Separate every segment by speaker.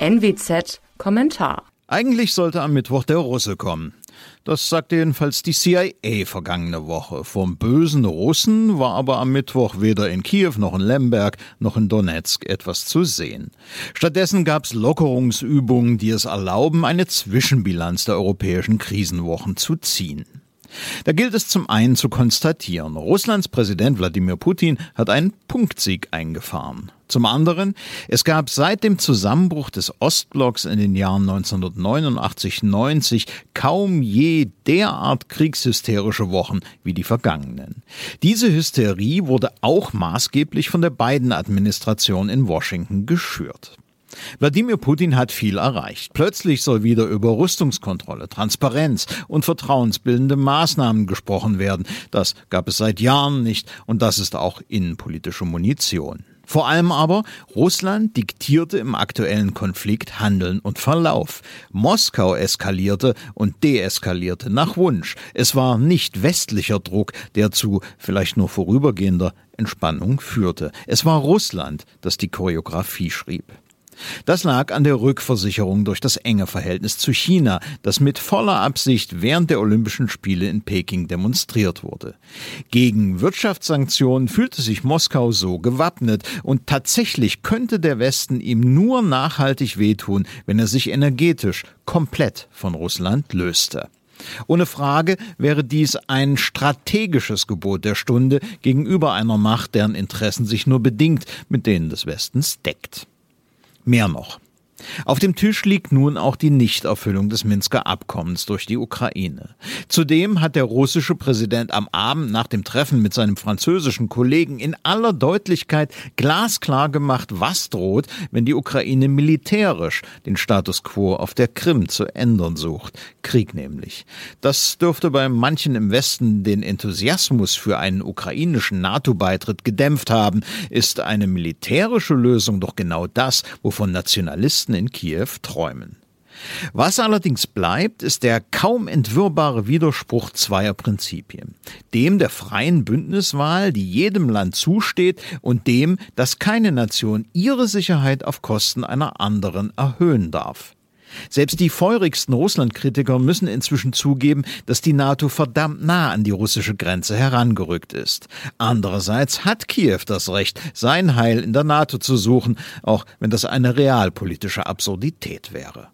Speaker 1: NWZ Kommentar.
Speaker 2: Eigentlich sollte am Mittwoch der Russe kommen. Das sagte jedenfalls die CIA vergangene Woche. Vom bösen Russen war aber am Mittwoch weder in Kiew noch in Lemberg noch in Donetsk etwas zu sehen. Stattdessen gab es Lockerungsübungen, die es erlauben, eine Zwischenbilanz der europäischen Krisenwochen zu ziehen. Da gilt es zum einen zu konstatieren, Russlands Präsident Wladimir Putin hat einen Punktsieg eingefahren. Zum anderen, es gab seit dem Zusammenbruch des Ostblocks in den Jahren 1989-90 kaum je derart kriegshysterische Wochen wie die vergangenen. Diese Hysterie wurde auch maßgeblich von der Biden-Administration in Washington geschürt. Wladimir Putin hat viel erreicht. Plötzlich soll wieder über Rüstungskontrolle, Transparenz und vertrauensbildende Maßnahmen gesprochen werden. Das gab es seit Jahren nicht und das ist auch innenpolitische Munition. Vor allem aber, Russland diktierte im aktuellen Konflikt Handeln und Verlauf. Moskau eskalierte und deeskalierte nach Wunsch. Es war nicht westlicher Druck, der zu vielleicht nur vorübergehender Entspannung führte. Es war Russland, das die Choreografie schrieb. Das lag an der Rückversicherung durch das enge Verhältnis zu China, das mit voller Absicht während der Olympischen Spiele in Peking demonstriert wurde. Gegen Wirtschaftssanktionen fühlte sich Moskau so gewappnet und tatsächlich könnte der Westen ihm nur nachhaltig wehtun, wenn er sich energetisch komplett von Russland löste. Ohne Frage wäre dies ein strategisches Gebot der Stunde gegenüber einer Macht, deren Interessen sich nur bedingt mit denen des Westens deckt. Mehr noch. Auf dem Tisch liegt nun auch die Nichterfüllung des Minsker Abkommens durch die Ukraine. Zudem hat der russische Präsident am Abend nach dem Treffen mit seinem französischen Kollegen in aller Deutlichkeit glasklar gemacht, was droht, wenn die Ukraine militärisch den Status quo auf der Krim zu ändern sucht. Krieg nämlich. Das dürfte bei manchen im Westen den Enthusiasmus für einen ukrainischen NATO-Beitritt gedämpft haben. Ist eine militärische Lösung doch genau das, wovon Nationalisten Journalisten in Kiew träumen. Was allerdings bleibt, ist der kaum entwirrbare Widerspruch zweier Prinzipien. Dem der freien Bündniswahl, die jedem Land zusteht, und dem, dass keine Nation ihre Sicherheit auf Kosten einer anderen erhöhen darf. Selbst die feurigsten Russlandkritiker müssen inzwischen zugeben, dass die NATO verdammt nah an die russische Grenze herangerückt ist. Andererseits hat Kiew das Recht, sein Heil in der NATO zu suchen, auch wenn das eine realpolitische Absurdität wäre.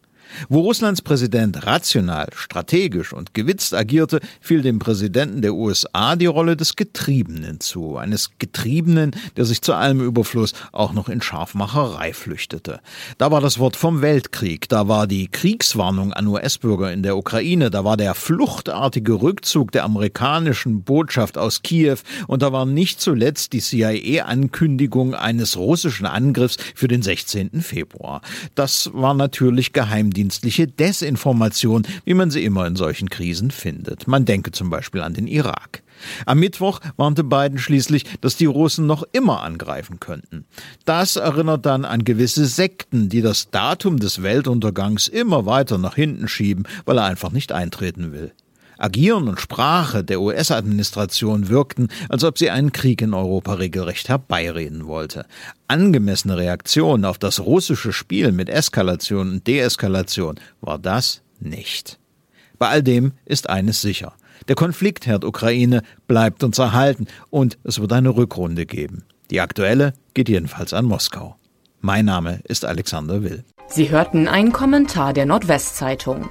Speaker 2: Wo Russlands Präsident rational, strategisch und gewitzt agierte, fiel dem Präsidenten der USA die Rolle des Getriebenen zu, eines Getriebenen, der sich zu allem Überfluss auch noch in Scharfmacherei flüchtete. Da war das Wort vom Weltkrieg, da war die Kriegswarnung an US-Bürger in der Ukraine, da war der fluchtartige Rückzug der amerikanischen Botschaft aus Kiew und da war nicht zuletzt die CIA-Ankündigung eines russischen Angriffs für den 16. Februar. Das war natürlich Geheimdienst geheimdienstliche Desinformation, wie man sie immer in solchen Krisen findet. Man denke zum Beispiel an den Irak. Am Mittwoch warnte Biden schließlich, dass die Russen noch immer angreifen könnten. Das erinnert dann an gewisse Sekten, die das Datum des Weltuntergangs immer weiter nach hinten schieben, weil er einfach nicht eintreten will. Agieren und Sprache der US-Administration wirkten, als ob sie einen Krieg in Europa regelrecht herbeireden wollte. Angemessene Reaktion auf das russische Spiel mit Eskalation und Deeskalation war das nicht. Bei all dem ist eines sicher. Der Konfliktherd Ukraine bleibt uns erhalten und es wird eine Rückrunde geben. Die aktuelle geht jedenfalls an Moskau. Mein Name ist Alexander Will.
Speaker 1: Sie hörten einen Kommentar der Nordwestzeitung.